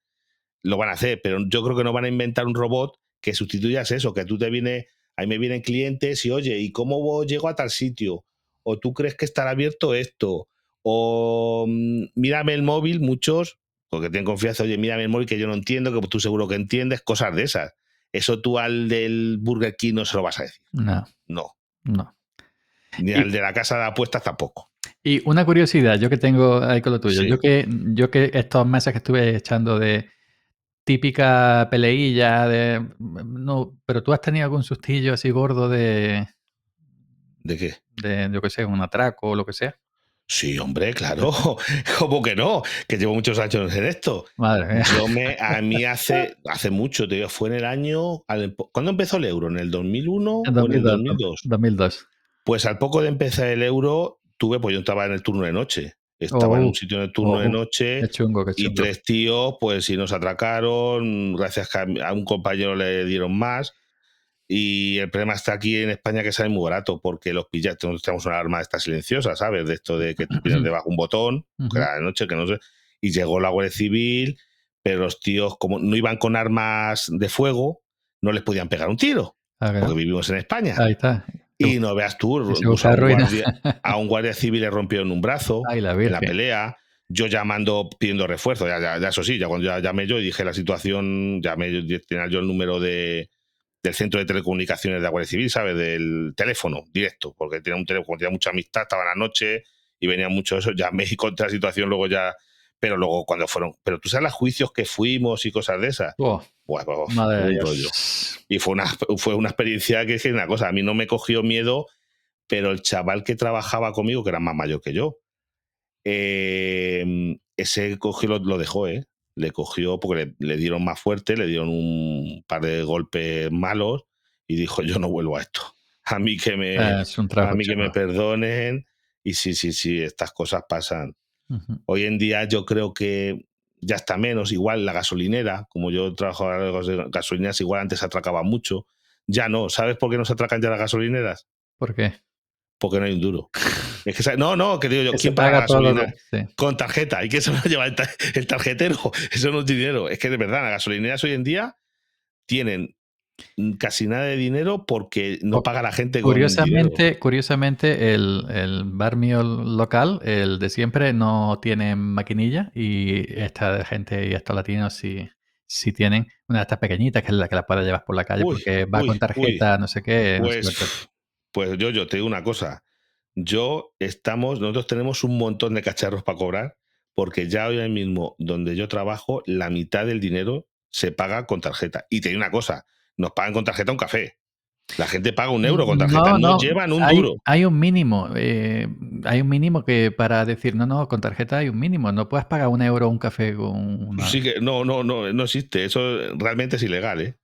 lo van a hacer. Pero yo creo que no van a inventar un robot que sustituya eso, que tú te viene, ahí me vienen clientes y oye, ¿y cómo llego a tal sitio? O tú crees que estará abierto esto, o mm, mírame el móvil, muchos, porque tienen confianza, oye, mírame el móvil que yo no entiendo, que tú seguro que entiendes, cosas de esas. Eso tú al del Burger King no se lo vas a decir. No, No. no. Ni Y- al de la casa de apuestas tampoco. Y una curiosidad, yo que tengo ahí con lo tuyo, Sí. yo que yo que estos meses que estuve echando de típica peleilla de no, pero tú has tenido algún sustillo así gordo de ¿De qué? de yo que sé, un atraco o lo que sea. Sí, hombre, claro. ¿Cómo que no? Que llevo muchos años en esto. Madre mía. Yo me, a mí hace, hace mucho, te digo, fue en el año. al- ¿Cuándo empezó el euro? ¿En el 2001 En o en el 2002. 2002? 2002. Pues al poco de empezar el euro, tuve, pues yo estaba en el turno de noche. Estaba en Oh, un sitio en el turno de oh, noche. Qué chungo, qué Y chungo. tres tíos, pues sí nos atracaron, gracias a, un compañero le dieron más. Y el problema está aquí en España que sale muy barato, porque los pillas, tenemos una alarma esta silenciosa, ¿sabes? De esto de que tú pillas debajo un botón, Ujú. que era de noche, que no sé. Y llegó la Guardia Civil, pero los tíos, como no iban con armas de fuego, no les podían pegar un tiro, Ah, que- porque vivimos en España. Ahí está. Y no veas tú, pues, a, un guardia, a un guardia civil le rompieron un brazo Ay, la en la pelea. Yo llamando, pidiendo refuerzo, ya, ya, ya eso sí, ya cuando ya llamé yo y dije la situación, llamé yo, tenía yo el número de, del centro de telecomunicaciones de la Guardia Civil, ¿sabes? Del teléfono directo, porque tenía un teléfono, tenía mucha amistad, estaba en la noche y venía mucho eso, llamé y contra la situación luego ya, pero luego cuando fueron, pero tú sabes los juicios que fuimos y cosas de esas, Oh, Buah, pues, madre de un Dios. rollo. Y fue una, fue una experiencia que es una cosa, a mí no me cogió miedo, pero el chaval que trabajaba conmigo, que era más mayor que yo, eh, ese cogió, lo, lo dejó, ¿eh? Le cogió porque le, le dieron más fuerte, le dieron un par de golpes malos y dijo, yo no vuelvo a esto. A mí que me, Eh, es un a mí que me perdonen. Y sí, sí, sí, estas cosas pasan. Hoy en día yo creo que ya está menos. Igual la gasolinera, como yo trabajo en gasolineras, igual antes atracaba mucho. Ya no. ¿Sabes por qué no se atracan ya las gasolineras? ¿Por qué? Porque no hay un duro. Es que, no, no, que digo yo, Que se ¿quién paga paga lo gasolina? que- sí. Con tarjeta. ¿Y qué se va a llevar el, ta- el tarjetero? Eso no es dinero. Es que de verdad, las gasolineras hoy en día tienen casi nada de dinero porque no paga la gente con. Curiosamente, curiosamente el, el bar mío local, el de siempre, no tiene maquinilla y esta gente y estos latinos sí, sí tienen una de estas pequeñitas que es la que la puedes llevar por la calle Uy, porque va uy, con tarjeta, no sé qué. no sé Pues, pues yo, yo te digo una cosa. Yo estamos, nosotros tenemos un montón de cacharros para cobrar, porque ya hoy mismo, donde yo trabajo, la mitad del dinero se paga con tarjeta. Y te digo una cosa, nos pagan con tarjeta un café. La gente paga un euro con tarjeta, no, llevan un hay, duro. Hay un mínimo, eh, hay un mínimo que para decir, no, no, con tarjeta hay un mínimo, no puedes pagar un euro un café con una... Sí que no, no, no, no existe. Eso realmente es ilegal, ¿eh?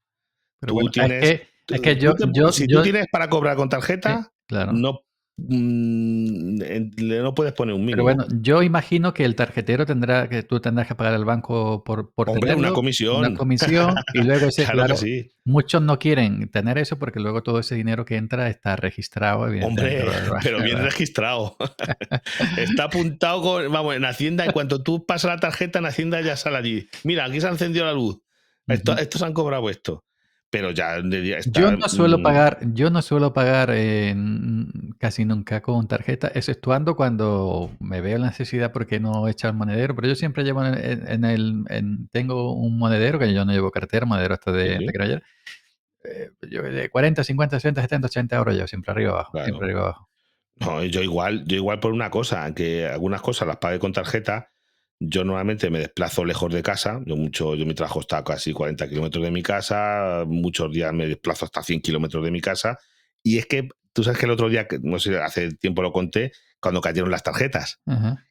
Pero tú bueno, tienes- es que, es que Tú yo, si yo- tú tienes para cobrar con tarjeta, claro. no, no puedes poner un mínimo. Pero bueno, yo imagino que el tarjetero tendrá que tú tendrás que pagar al banco por, por Hombre, una comisión. una comisión y luego ese, claro, sí. muchos no quieren tener eso porque luego todo ese dinero que entra está registrado. evidentemente, Hombre, pero bien registrado. Está apuntado con, vamos, en Hacienda, en cuanto tú pasas la tarjeta, en Hacienda ya sale allí. Mira, aquí se ha encendido la luz. Esto-. Estos han cobrado esto. Pero ya está, Yo no suelo mm, pagar, yo no suelo pagar eh, casi nunca con tarjeta, exceptuando cuando me veo la necesidad porque no he echado el monedero, pero yo siempre llevo en, en- en el, en- tengo un monedero, que yo no llevo cartera, monedero este de, Sí, de Granger, eh, yo de 40, 50, 60, 70, 80 euros yo siempre arriba abajo, Claro. siempre arriba abajo. No, yo igual, yo igual por una cosa, que algunas cosas las pague con tarjeta. Yo normalmente me desplazo lejos de casa. Yo mucho, yo mi trabajo está a casi 40 kilómetros de mi casa. Muchos días me desplazo hasta 100 kilómetros de mi casa. Y es que tú sabes que el otro día, no sé, hace tiempo lo conté, cuando cayeron las tarjetas,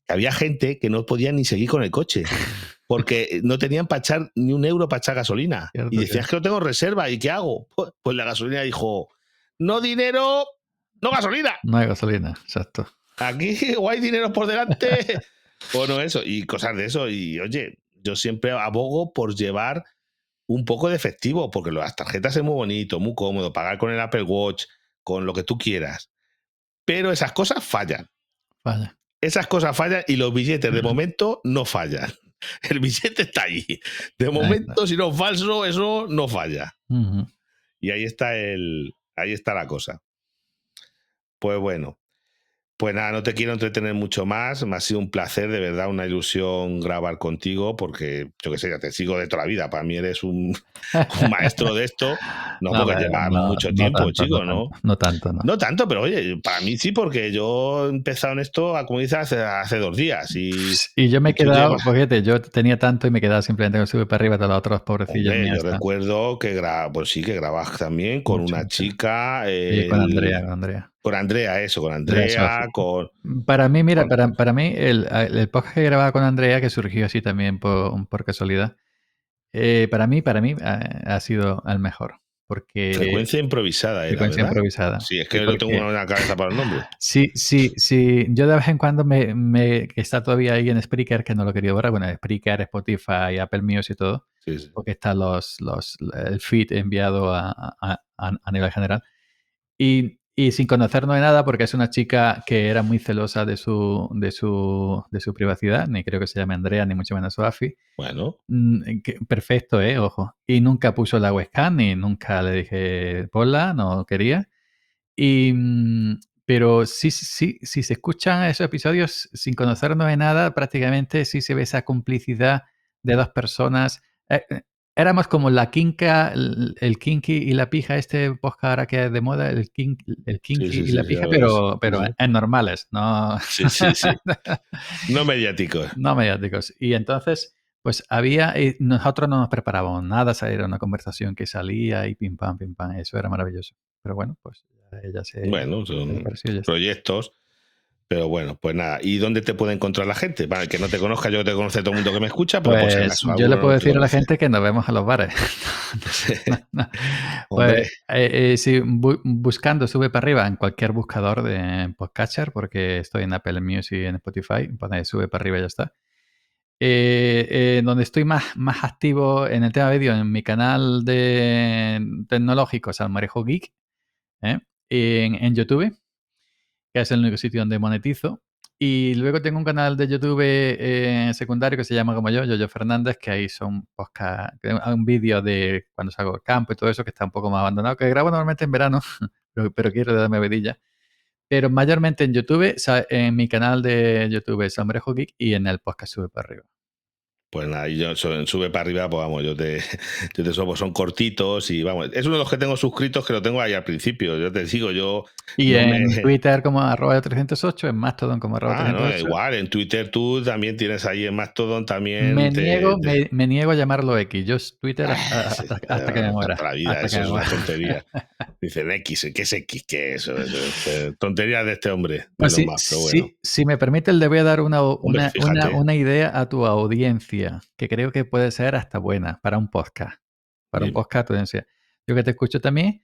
había gente que no podía ni seguir con el coche. Porque no tenían para echar ni un euro para echar gasolina. Cierto, y decías que no tengo reserva. ¿Y qué hago? Pues, pues la gasolina dijo: no dinero, no gasolina. No hay gasolina, exacto. Aquí o hay dinero por delante o no eso, y cosas de eso. Y oye, yo siempre abogo por llevar un poco de efectivo, porque las tarjetas es muy bonito, muy cómodo, pagar con el Apple Watch, con lo que tú quieras. Pero esas cosas fallan. Vaya. Esas cosas fallan y los billetes de momento no fallan. El billete está ahí. De momento, si no es falso, eso no falla. Y ahí está el. Ahí está la cosa. Pues bueno. Pues nada, no te quiero entretener mucho más. Me ha sido un placer, de verdad, una ilusión grabar contigo, porque yo qué sé, ya te sigo de toda la vida. Para mí eres un, un maestro de esto. No, porque hombre, llevas no- mucho no tiempo, tanto, chico, ¿no? No tanto, no. No tanto, pero oye, para mí sí, porque yo he empezado en esto, como dices, hace, hace dos días. Y Y yo me he quedado, fíjate, yo tenía tanto y me quedaba simplemente con sube para arriba, todos los otros pobrecillos yo recuerdo que pues sí, que grabas también con Mucho, una chica. Con el- Andrea, con Andrea. Con Andrea, eso, con Andrea con. Para mí, mira, Con- para, para mí, el, el podcast que grababa con Andrea, que surgió así también por, por casualidad, eh, para mí, para mí ha, ha sido el mejor. Porque Frecuencia improvisada, era, frecuencia ¿verdad? improvisada. Sí, es que no tengo una cabeza para el nombre. Sí, sí, sí. Yo de vez en cuando me, me- está todavía ahí en Spreaker, que no lo quería borrar. Bueno, Spreaker, Spotify, Apple Music y todo. Sí, sí. porque está los, los, el feed enviado a, a- a- a nivel general. Y, y sin conocernos de nada, porque es una chica que era muy celosa de su, de su, de su privacidad, ni creo que se llame Andrea, ni mucho menos Sofi. Bueno, Mm, que- Perfecto, ¿eh? Ojo. Y nunca puso la webcam, ni nunca le dije, ponla, no quería. Y, mm, pero sí, sí, sí, si se escuchan esos episodios sin conocernos de nada, prácticamente sí se ve esa complicidad de dos personas. Eh, eh, éramos como la quinca, el, el kinky y la pija, este podcast ahora que es de moda, el, kin- el kinky sí, y la pija, pero, pero en normales, no. No mediático. no mediáticos. Y entonces, pues había, y nosotros no nos preparábamos nada, era una conversación que salía y pim pam, pim pam, eso era maravilloso. Pero bueno, pues ella se... Bueno, son proyectos. Pero bueno, pues nada. ¿Y dónde te puede encontrar la gente? Para el que no te conozca, yo te conoce todo el mundo que me escucha, pero Pues yo le no puedo decir a la gente que nos vemos a los bares. No. Hombre. Pues eh, eh, sí, bu- buscando sube para arriba en cualquier buscador de podcatcher, porque estoy en Apple Music y en Spotify, pone sube para arriba y ya está. Eh, donde estoy más, más activo en el tema vídeo, en mi canal de tecnológico, Salmarejo Geek, en, en YouTube, que es el único sitio donde monetizo. Y luego tengo un canal de YouTube eh, secundario que se llama como yo, Yoyo Fernández, que ahí son podcast, un vídeo de cuando salgo al campo y todo eso que está un poco más abandonado, que grabo normalmente en verano, pero, pero quiero darme vedilla. Pero mayormente en YouTube, en mi canal de YouTube es Hombre Geek y en el podcast Sube para arriba. Pues nada, yo sube para arriba, pues vamos, yo te, yo te subo, son cortitos y vamos, es uno de los que tengo suscritos que lo tengo ahí al principio, yo te sigo, yo... Y en Twitter como arroba 308, en Mastodon como arroba ah, No, igual, en Twitter tú también tienes ahí en Mastodon también... Me, niego, Me, niego a llamarlo X, yo es Twitter hasta, que me muera. La vida, eso es una tontería. Dicen X, ¿qué es X? ¿Qué es eso? tontería de este hombre. Pues sí, si me permite, le voy a dar una, una, una idea a tu audiencia que creo que puede ser hasta buena para un podcast. Para un podcast, yo que te escucho también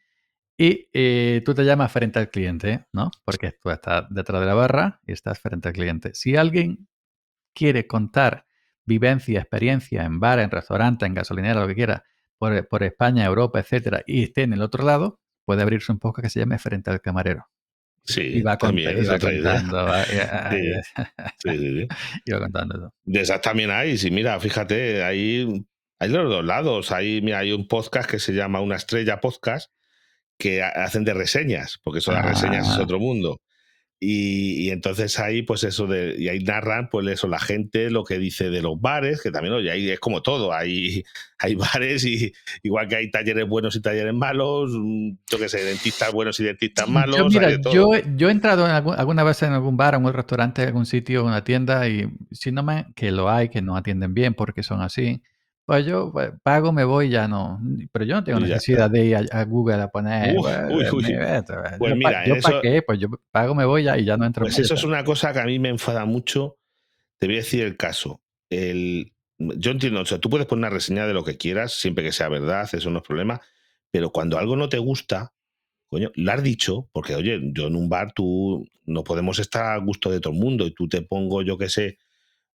y eh, tú te llamas frente al cliente, ¿no? Porque tú estás detrás de la barra y estás frente al cliente. Si alguien quiere contar vivencia, experiencia en bar, en restaurante, en gasolinera, lo que quiera, por, por, España, Europa, etcétera, y esté en el otro lado, puede abrirse un podcast que se llame Frente al Camarero. Sí, también, va contando. sí, sí, y va contando De esas también hay. Sí, mira, fíjate, hay, hay los dos lados. Hay, mira, hay un podcast que se llama Una Estrella Podcast que hacen de reseñas, porque eso de las reseñas es ah. otro mundo. Y, entonces ahí, pues eso de, y ahí narran, pues eso, la gente lo que dice de los bares, que también, oye, ahí es como todo, hay, hay bares y igual que hay talleres buenos y talleres malos, mm, yo qué sé, dentistas buenos y dentistas malos. Yo, mira, yo, yo, he entrado en alguna vez en algún bar, en un restaurante, en algún sitio, en una tienda, y si no me, que lo hay, que no atienden bien porque son así, pues yo pago, me voy, ya no. Pero yo no tengo necesidad de ir a, Google a poner. Pues, pues mira, yo para qué, pues yo pago, me voy ya y ya no entro. Pues eso es una cosa que a mí me enfada mucho. Te voy a decir el caso. El, yo entiendo, o sea, tú puedes poner una reseña de lo que quieras, siempre que sea verdad, eso no es problema. Pero cuando algo no te gusta, coño, lo has dicho, porque oye, yo en un bar tú no podemos estar a gusto de todo el mundo y tú te pongo, yo qué sé,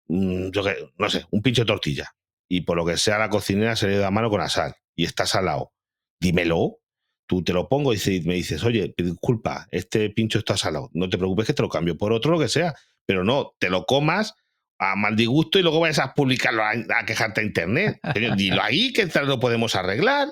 mm, yo que, no sé, un pincho de tortilla y por lo que sea la cocinera se le da mano con la sal y está salado, dímelo. Tú te lo pongo y me dices, oye, disculpa, este pincho está salado. No te preocupes que te lo cambio por otro, lo que sea. Pero no, te lo comas a mal disgusto y luego vayas a publicarlo, a, quejarte a internet. dilo ahí que lo podemos arreglar,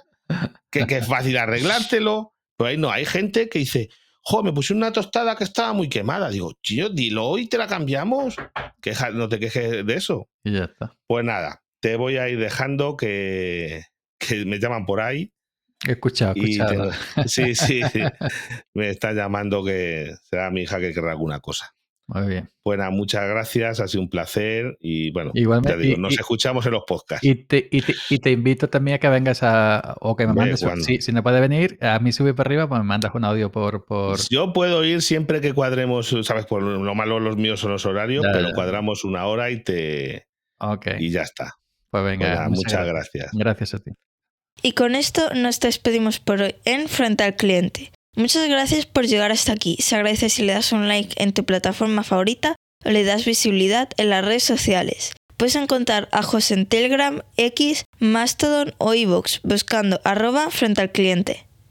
que, que, es fácil arreglártelo. Pero ahí no, hay gente que dice, jo, me puse una tostada que estaba muy quemada. Digo, tío, dilo y te la cambiamos. Queja, no te quejes de eso. Y ya está. Pues nada, te voy a ir dejando que, me llaman por ahí. He escuchado, escuchado. sí, sí, Me está llamando que será mi hija que querrá alguna cosa. Muy bien. Bueno, muchas gracias, ha sido un placer y bueno, Igualmente, te digo, nos escuchamos en los podcasts. Y te, y, te, invito también a que vengas a, o que me mandes, si, si, no puede venir, a mí sube para arriba, pues me mandas un audio por, por... Yo puedo ir siempre que cuadremos, sabes, por lo malo los míos son los horarios, pero cuadramos una hora y te... Okay. Y ya está. Pues venga, muchas, gracias. Gracias a ti. Y con esto nos despedimos por hoy en Frente al Cliente. Muchas gracias por llegar hasta aquí. Se agradece si le das un like en tu plataforma favorita o le das visibilidad en las redes sociales. Puedes encontrar a José en Telegram, X, Mastodon o iVoox buscando arroba frente al cliente.